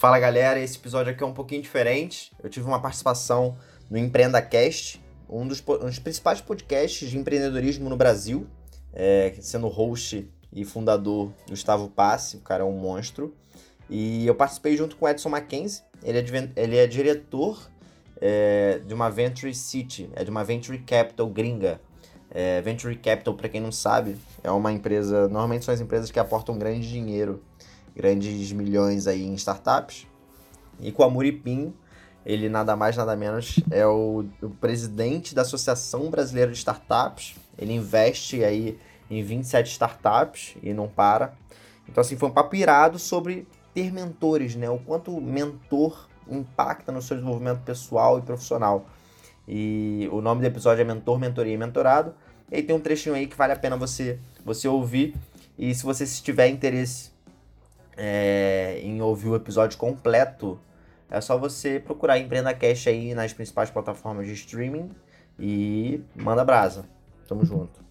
Fala galera, esse episódio aqui é um pouquinho diferente. Eu tive uma participação no EmpreendaCast, um dos, um dos principais podcasts de empreendedorismo no Brasil, é, sendo host e fundador Gustavo Passe, o cara é um monstro. E eu participei junto com o Edson Mackenzie, ele é, ele é diretor é, de uma Venture City, é de uma Venture Capital gringa. É, Venture Capital, para quem não sabe, é uma empresa, normalmente são as empresas que aportam grande dinheiro, grandes milhões aí em startups. E com a Muripinho, ele nada mais nada menos é o, o presidente da Associação Brasileira de Startups. Ele investe aí em 27 startups e não para. Então assim, foi um papo irado sobre ter mentores, né? O quanto mentor impacta no seu desenvolvimento pessoal e profissional. E o nome do episódio é Mentor, Mentoria e Mentorado. E aí tem um trechinho aí que vale a pena você, você ouvir. E se você tiver interesse é, em ouvir o episódio completo, é só você procurar Empreenda Cash aí nas principais plataformas de streaming e manda brasa. Tamo junto.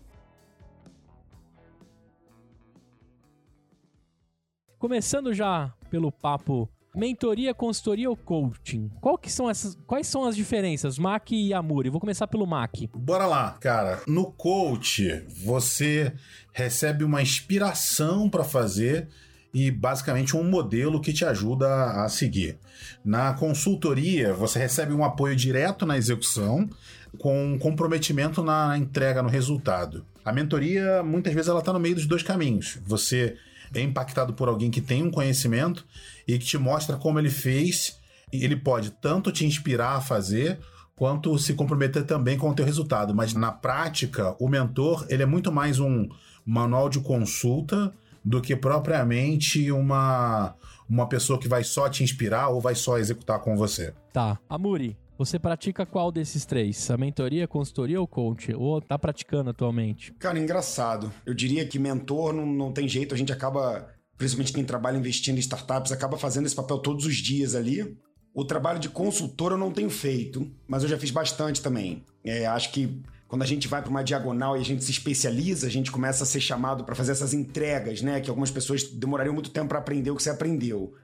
Começando já pelo papo Mentoria, consultoria ou coaching? Qual que são essas, quais são as diferenças, Mac e Amuri? Vou começar pelo Mac. Bora lá, cara. No coach, você recebe uma inspiração para fazer e basicamente um modelo que te ajuda a seguir. Na consultoria, você recebe um apoio direto na execução com comprometimento na entrega no resultado. A mentoria, muitas vezes, ela está no meio dos dois caminhos. Você é impactado por alguém que tem um conhecimento e que te mostra como ele fez. E ele pode tanto te inspirar a fazer, quanto se comprometer também com o teu resultado. Mas na prática, o mentor ele é muito mais um manual de consulta do que propriamente uma uma pessoa que vai só te inspirar ou vai só executar com você. Tá. Amuri, você pratica qual desses três? A mentoria, a consultoria ou coach? Ou tá praticando atualmente? Cara, engraçado. Eu diria que mentor não, não tem jeito, a gente acaba, principalmente quem trabalha investindo em startups, acaba fazendo esse papel todos os dias ali. O trabalho de consultor eu não tenho feito, mas eu já fiz bastante também. É, acho que quando a gente vai para uma diagonal e a gente se especializa, a gente começa a ser chamado para fazer essas entregas, né? Que algumas pessoas demorariam muito tempo para aprender o que você aprendeu.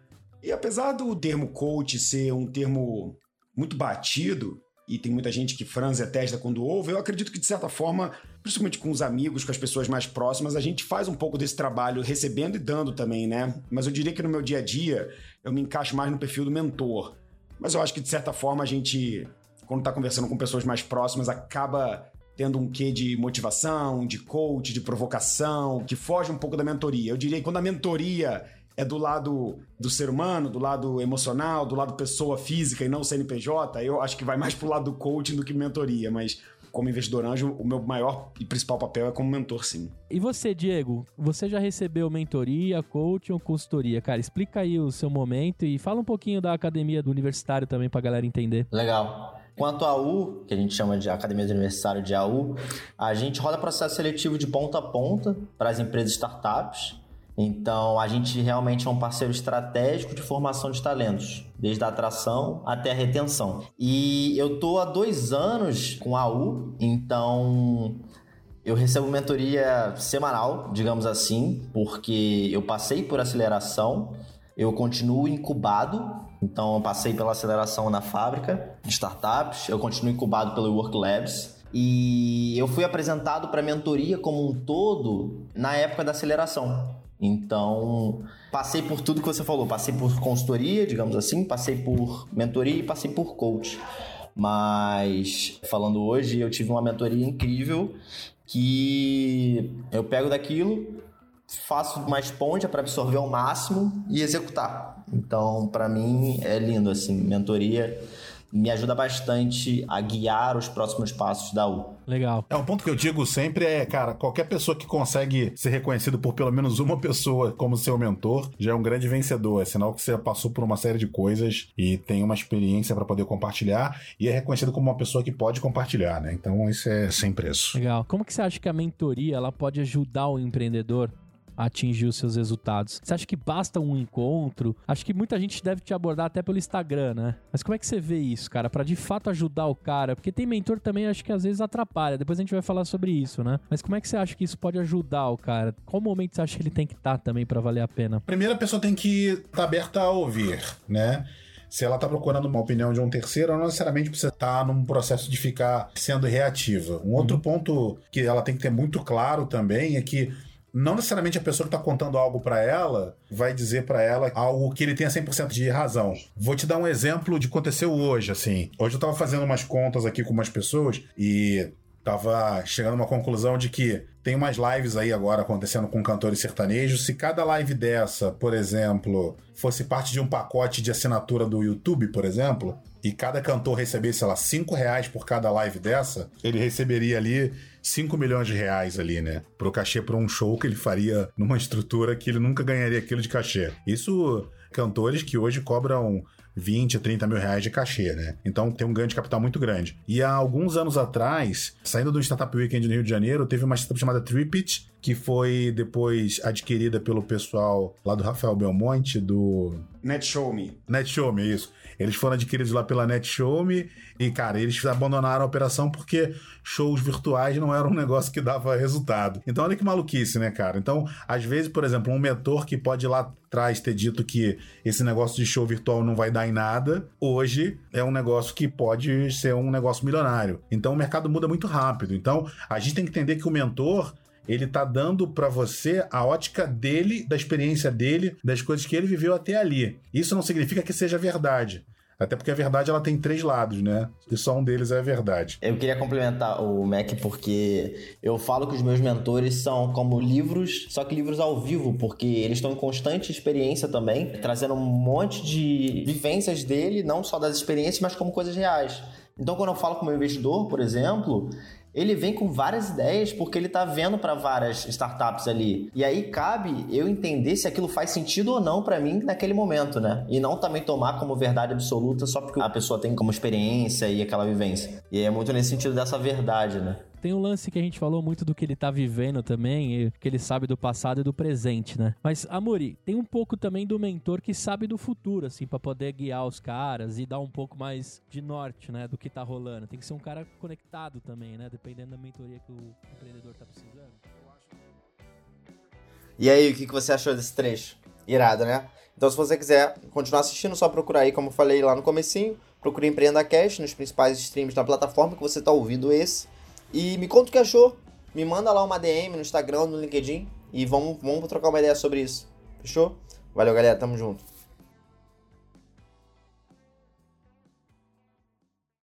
E apesar do termo coach ser um termo muito batido, e tem muita gente que franze a testa quando ouve, eu acredito que, de certa forma, principalmente com os amigos, com as pessoas mais próximas, a gente faz um pouco desse trabalho recebendo e dando também, né? Mas eu diria que no meu dia a dia, eu me encaixo mais no perfil do mentor. Mas eu acho que, de certa forma, a gente, quando está conversando com pessoas mais próximas, acaba tendo um quê de motivação, de coach, de provocação, que foge um pouco da mentoria. Eu diria que quando a mentoria é do lado do ser humano, do lado emocional, do lado pessoa física e não CNPJ, eu acho que vai mais pro lado do coaching do que mentoria, mas como investidor anjo, o meu maior e principal papel é como mentor, sim. E você, Diego? Você já recebeu mentoria, coaching ou consultoria? Cara, explica aí o seu momento e fala um pouquinho da academia do universitário também pra galera entender. Legal. Quanto à U, que a gente chama de Academia do Universitário de AU, a gente roda processo seletivo de ponta a ponta para as empresas startups. Então, a gente realmente é um parceiro estratégico de formação de talentos, desde a atração até a retenção. E eu tô há dois anos com a U, então eu recebo mentoria semanal, digamos assim, porque eu passei por aceleração, eu continuo incubado, então eu passei pela aceleração na fábrica de startups, eu continuo incubado pelo Work Labs. E eu fui apresentado para a mentoria como um todo na época da aceleração. Então, passei por tudo que você falou. Passei por consultoria, digamos assim, passei por mentoria e passei por coach. Mas, falando hoje, eu tive uma mentoria incrível que eu pego daquilo, faço uma esponja para absorver ao máximo e executar. Então, para mim, é lindo, assim, mentoria me ajuda bastante a guiar os próximos passos da U. Legal. É um ponto que eu digo sempre é, cara, qualquer pessoa que consegue ser reconhecido por pelo menos uma pessoa como seu mentor já é um grande vencedor. É sinal que você passou por uma série de coisas e tem uma experiência para poder compartilhar e é reconhecido como uma pessoa que pode compartilhar, né? Então isso é sem preço. Legal. Como que você acha que a mentoria ela pode ajudar o empreendedor atingir os seus resultados. Você acha que basta um encontro? Acho que muita gente deve te abordar até pelo Instagram, né? Mas como é que você vê isso, cara, para de fato ajudar o cara? Porque tem mentor também, acho que às vezes atrapalha. Depois a gente vai falar sobre isso, né? Mas como é que você acha que isso pode ajudar o cara? Qual momento você acha que ele tem que estar tá também para valer a pena? Primeiro a pessoa tem que estar tá aberta a ouvir, né? se ela está procurando uma opinião de um terceiro, não necessariamente precisa estar tá num processo de ficar sendo reativa. Um outro uhum. ponto que ela tem que ter muito claro também é que não necessariamente a pessoa que está contando algo para ela vai dizer para ela algo que ele tenha 100% de razão. Vou te dar um exemplo de aconteceu hoje, assim. Hoje eu estava fazendo umas contas aqui com umas pessoas e tava chegando a uma conclusão de que tem umas lives aí agora acontecendo com cantores sertanejos. Se cada live dessa, por exemplo, fosse parte de um pacote de assinatura do YouTube, por exemplo, e cada cantor recebesse, sei lá, 5 reais por cada live dessa, ele receberia ali 5 milhões de reais ali, né? Pro cachê para um show que ele faria numa estrutura que ele nunca ganharia aquilo de cachê. Isso cantores que hoje cobram 20, 30 mil reais de cachê, né? Então tem um ganho de capital muito grande. E há alguns anos atrás, saindo do Startup Weekend no Rio de Janeiro, teve uma startup chamada Tripit, que foi depois adquirida pelo pessoal lá do Rafael Belmonte, do. NetShowMe. NetShowMe, isso. Eles foram adquiridos lá pela NetShowMe e, cara, eles abandonaram a operação porque shows virtuais não eram um negócio que dava resultado. Então, olha que maluquice, né, cara? Então, às vezes, por exemplo, um mentor que pode ir lá atrás ter dito que esse negócio de show virtual não vai dar em nada, hoje é um negócio que pode ser um negócio milionário. Então, o mercado muda muito rápido. Então, a gente tem que entender que o mentor ele tá dando para você a ótica dele, da experiência dele, das coisas que ele viveu até ali. Isso não significa que seja verdade. Até porque a verdade ela tem três lados, né? E só um deles é a verdade. Eu queria complementar o Mac porque eu falo que os meus mentores são como livros, só que livros ao vivo, porque eles estão em constante experiência também, trazendo um monte de vivências dele, não só das experiências, mas como coisas reais. Então, quando eu falo com o meu investidor, por exemplo, ele vem com várias ideias porque ele está vendo para várias startups ali. E aí cabe eu entender se aquilo faz sentido ou não para mim naquele momento, né? E não também tomar como verdade absoluta só porque a pessoa tem como experiência e aquela vivência. E é muito nesse sentido dessa verdade, né? Tem um lance que a gente falou muito do que ele tá vivendo também, que ele sabe do passado e do presente, né? Mas, Amori, tem um pouco também do mentor que sabe do futuro, assim, para poder guiar os caras e dar um pouco mais de norte, né, do que tá rolando. Tem que ser um cara conectado também, né? Dependendo da mentoria que o empreendedor tá precisando. E aí, o que você achou desse trecho? Irado, né? Então, se você quiser continuar assistindo, só procurar aí, como eu falei lá no comecinho, procure Empreenda Cash nos principais streams da plataforma que você está ouvindo esse. E me conta o que achou. Me manda lá uma DM no Instagram, no LinkedIn. E vamos, vamos trocar uma ideia sobre isso. Fechou? Valeu, galera. Tamo junto.